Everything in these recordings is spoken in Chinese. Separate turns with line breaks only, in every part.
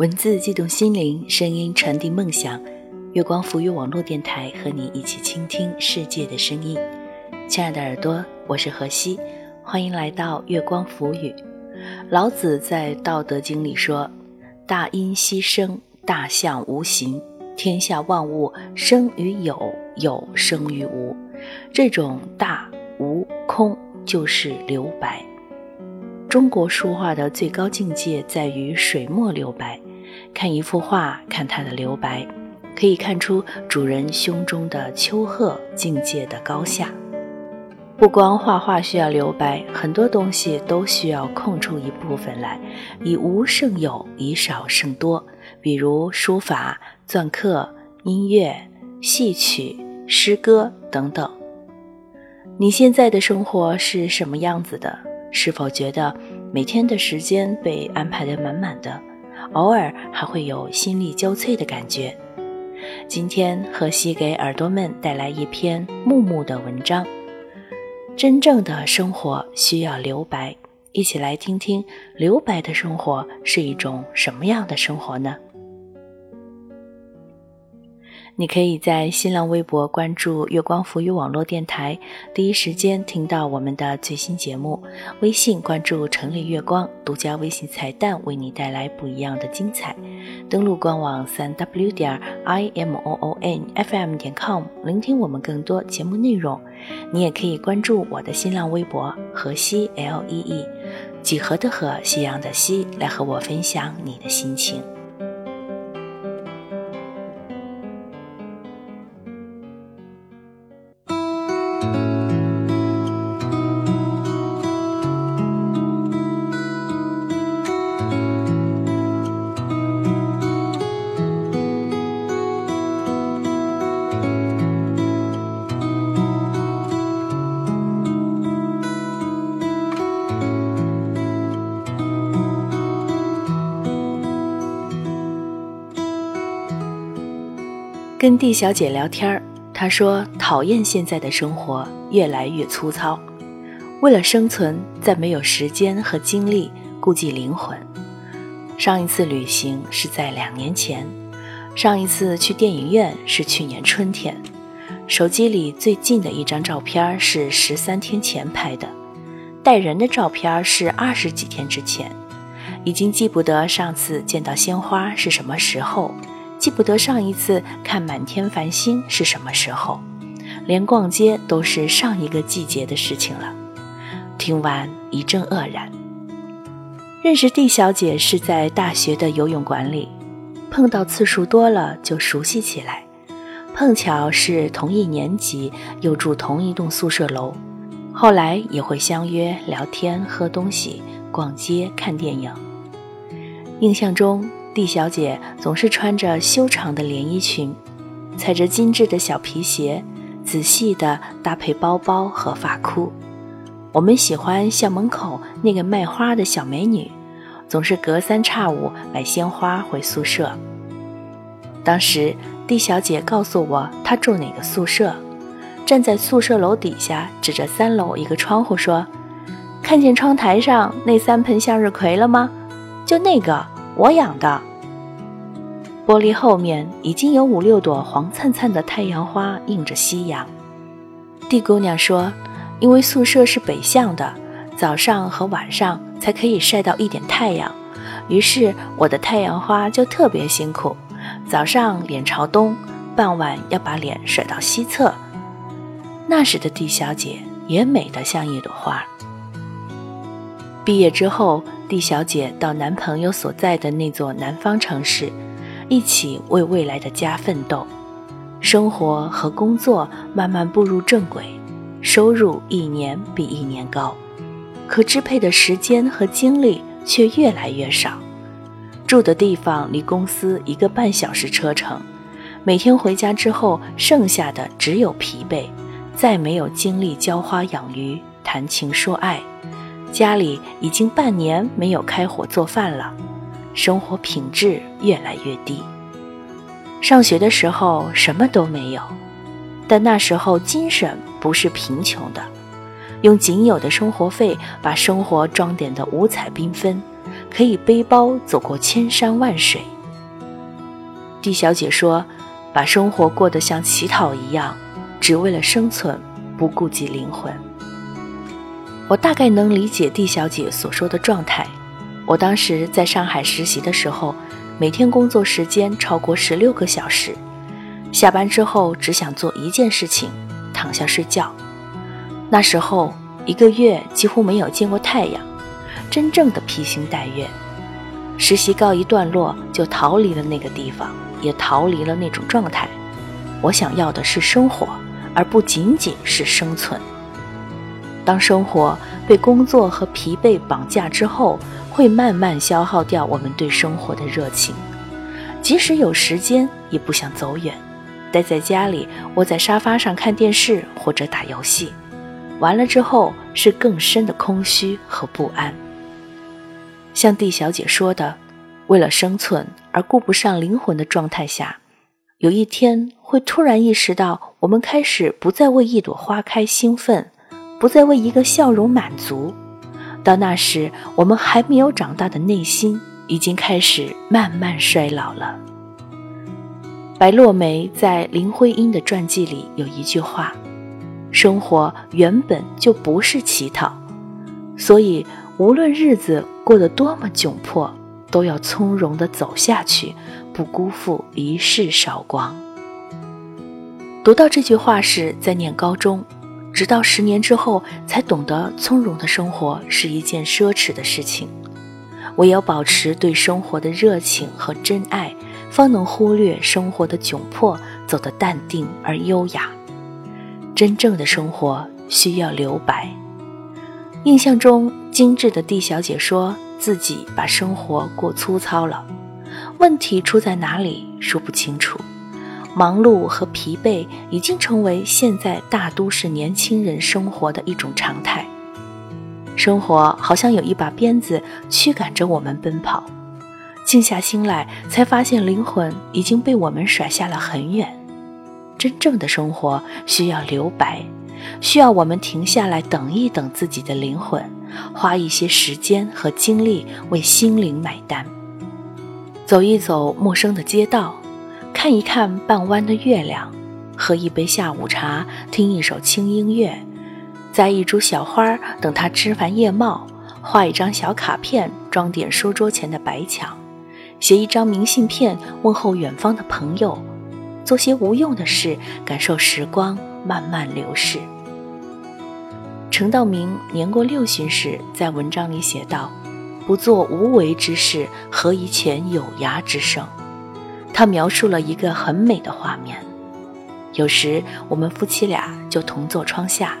文字激动心灵，声音传递梦想。月光浮语网络电台和你一起倾听世界的声音。亲爱的耳朵，我是何西，欢迎来到月光浮语。老子在《道德经》里说：“大音希声，大象无形。天下万物生于有，有生于无。这种大无空，就是留白。”中国书画的最高境界在于水墨留白。看一幅画，看它的留白，可以看出主人胸中的丘壑境界的高下。不光画画需要留白，很多东西都需要空出一部分来，以无胜有，以少胜多。比如书法、篆刻、音乐、戏曲、诗歌等等。你现在的生活是什么样子的？是否觉得每天的时间被安排得满满的，偶尔还会有心力交瘁的感觉？今天荷西给耳朵们带来一篇木木的文章。真正的生活需要留白，一起来听听留白的生活是一种什么样的生活呢？你可以在新浪微博关注“月光浮语网络电台”，第一时间听到我们的最新节目。微信关注“城里月光”，独家微信彩蛋为你带来不一样的精彩。登录官网三 w 点 i m o o n f m 点 com，聆听我们更多节目内容。你也可以关注我的新浪微博“河西 L E E”，几何的河，夕阳的西，来和我分享你的心情。跟蒂小姐聊天，她说讨厌现在的生活越来越粗糙，为了生存，再没有时间和精力顾及灵魂。上一次旅行是在两年前，上一次去电影院是去年春天，手机里最近的一张照片是十三天前拍的，带人的照片是二十几天之前，已经记不得上次见到鲜花是什么时候。记不得上一次看满天繁星是什么时候，连逛街都是上一个季节的事情了。听完一阵愕然。认识蒂小姐是在大学的游泳馆里，碰到次数多了就熟悉起来。碰巧是同一年级，又住同一栋宿舍楼，后来也会相约聊天、喝东西、逛街、看电影。印象中。蒂小姐总是穿着修长的连衣裙，踩着精致的小皮鞋，仔细地搭配包包和发箍。我们喜欢校门口那个卖花的小美女，总是隔三差五买鲜花回宿舍。当时，蒂小姐告诉我她住哪个宿舍，站在宿舍楼底下，指着三楼一个窗户说：“看见窗台上那三盆向日葵了吗？就那个。”我养的玻璃后面已经有五六朵黄灿灿的太阳花映着夕阳。地姑娘说：“因为宿舍是北向的，早上和晚上才可以晒到一点太阳，于是我的太阳花就特别辛苦，早上脸朝东，傍晚要把脸甩到西侧。那时的地小姐也美得像一朵花。毕业之后。”蒂小姐到男朋友所在的那座南方城市，一起为未来的家奋斗，生活和工作慢慢步入正轨，收入一年比一年高，可支配的时间和精力却越来越少。住的地方离公司一个半小时车程，每天回家之后，剩下的只有疲惫，再没有精力浇花养鱼、谈情说爱。家里已经半年没有开火做饭了，生活品质越来越低。上学的时候什么都没有，但那时候精神不是贫穷的，用仅有的生活费把生活装点得五彩缤纷，可以背包走过千山万水。D 小姐说：“把生活过得像乞讨一样，只为了生存，不顾及灵魂。”我大概能理解 D 小姐所说的状态。我当时在上海实习的时候，每天工作时间超过十六个小时，下班之后只想做一件事情，躺下睡觉。那时候一个月几乎没有见过太阳，真正的披星戴月。实习告一段落，就逃离了那个地方，也逃离了那种状态。我想要的是生活，而不仅仅是生存。当生活被工作和疲惫绑架之后，会慢慢消耗掉我们对生活的热情。即使有时间，也不想走远，待在家里，窝在沙发上看电视或者打游戏。完了之后是更深的空虚和不安。像蒂小姐说的，为了生存而顾不上灵魂的状态下，有一天会突然意识到，我们开始不再为一朵花开兴奋，不再为一个笑容满足。到那时，我们还没有长大的内心已经开始慢慢衰老了。白落梅在林徽因的传记里有一句话。生活原本就不是乞讨，所以无论日子过得多么窘迫，都要从容地走下去，不辜负一世韶光。读到这句话时，在念高中，直到十年之后才懂得，从容的生活是一件奢侈的事情。唯有保持对生活的热情和真爱，方能忽略生活的窘迫，走得淡定而优雅。真正的生活需要留白。印象中，精致的 D 小姐说自己把生活过粗糙了。问题出在哪里？说不清楚。忙碌和疲惫已经成为现在大都市年轻人生活的一种常态。生活好像有一把鞭子驱赶着我们奔跑。静下心来，才发现灵魂已经被我们甩下了很远。真正的生活需要留白，需要我们停下来等一等自己的灵魂，花一些时间和精力为心灵买单。走一走陌生的街道，看一看半弯的月亮，喝一杯下午茶，听一首轻音乐，栽一株小花等它枝繁叶茂，画一张小卡片装点书桌前的白墙，写一张明信片问候远方的朋友。做些无用的事，感受时光慢慢流逝。陈道明年过六旬时，在文章里写道：“不做无为之事，何以遣有涯之生？”他描述了一个很美的画面。有时我们夫妻俩就同坐窗下，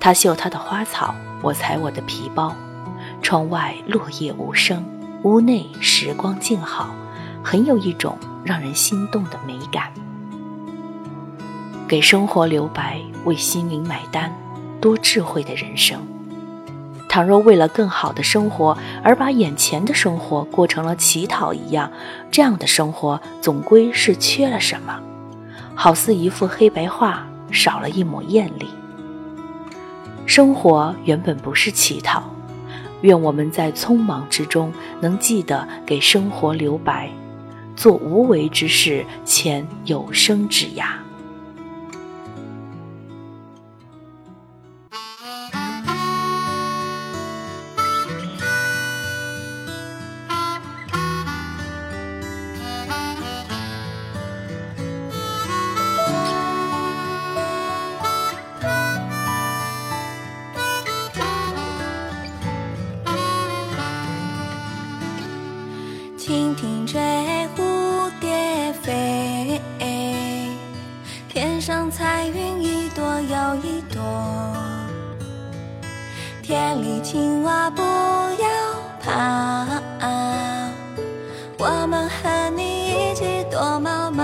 他绣他的花草，我裁我的皮包。窗外落叶无声，屋内时光静好，很有一种让人心动的美感。给生活留白，为心灵买单，多智慧的人生。倘若为了更好的生活而把眼前的生活过成了乞讨一样，这样的生活总归是缺了什么，好似一幅黑白画少了一抹艳丽。生活原本不是乞讨，愿我们在匆忙之中能记得给生活留白，做无为之事，遣有生之涯。
天上彩云一朵又一朵。田里青蛙不要怕，我们和你一起躲猫猫。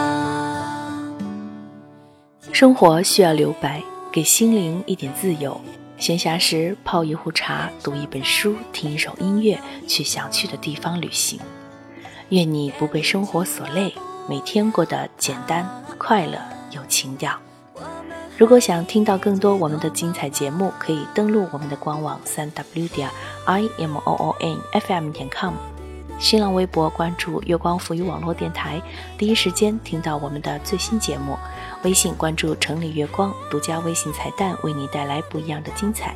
生活需要留白，给心灵一点自由。闲暇时泡一壶茶，读一本书，听一首音乐，去想去的地方旅行。愿你不被生活所累，每天过得简单、快乐、有情调。如果想听到更多我们的精彩节目，可以登录我们的官网三 w 点 i m o o n f m 点 com，新浪微博关注月光浮语网络电台，第一时间听到我们的最新节目。微信关注城里月光，独家微信彩蛋，为你带来不一样的精彩。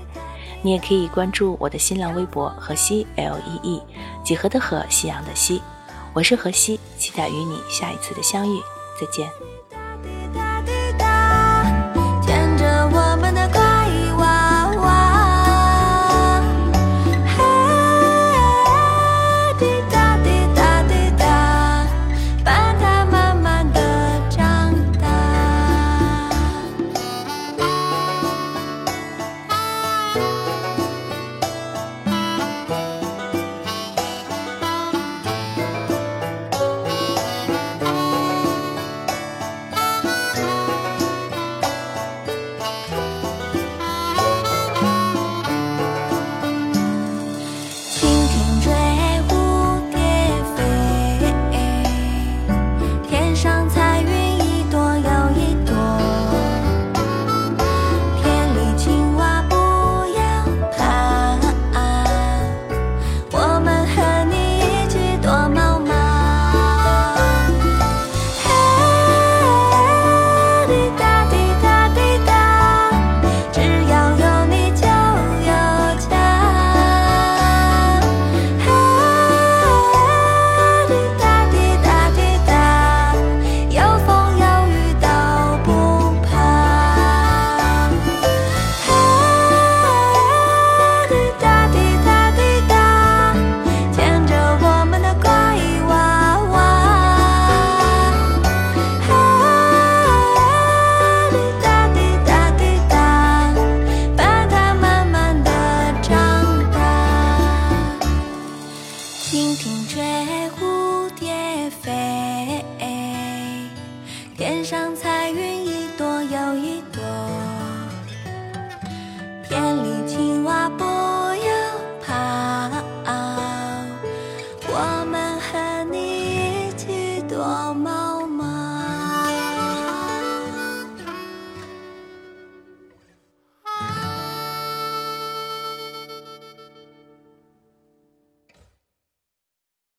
你也可以关注我的新浪微博河西 L E E，几何的河，夕阳的西。我是河西，期待与你下一次的相遇，再见。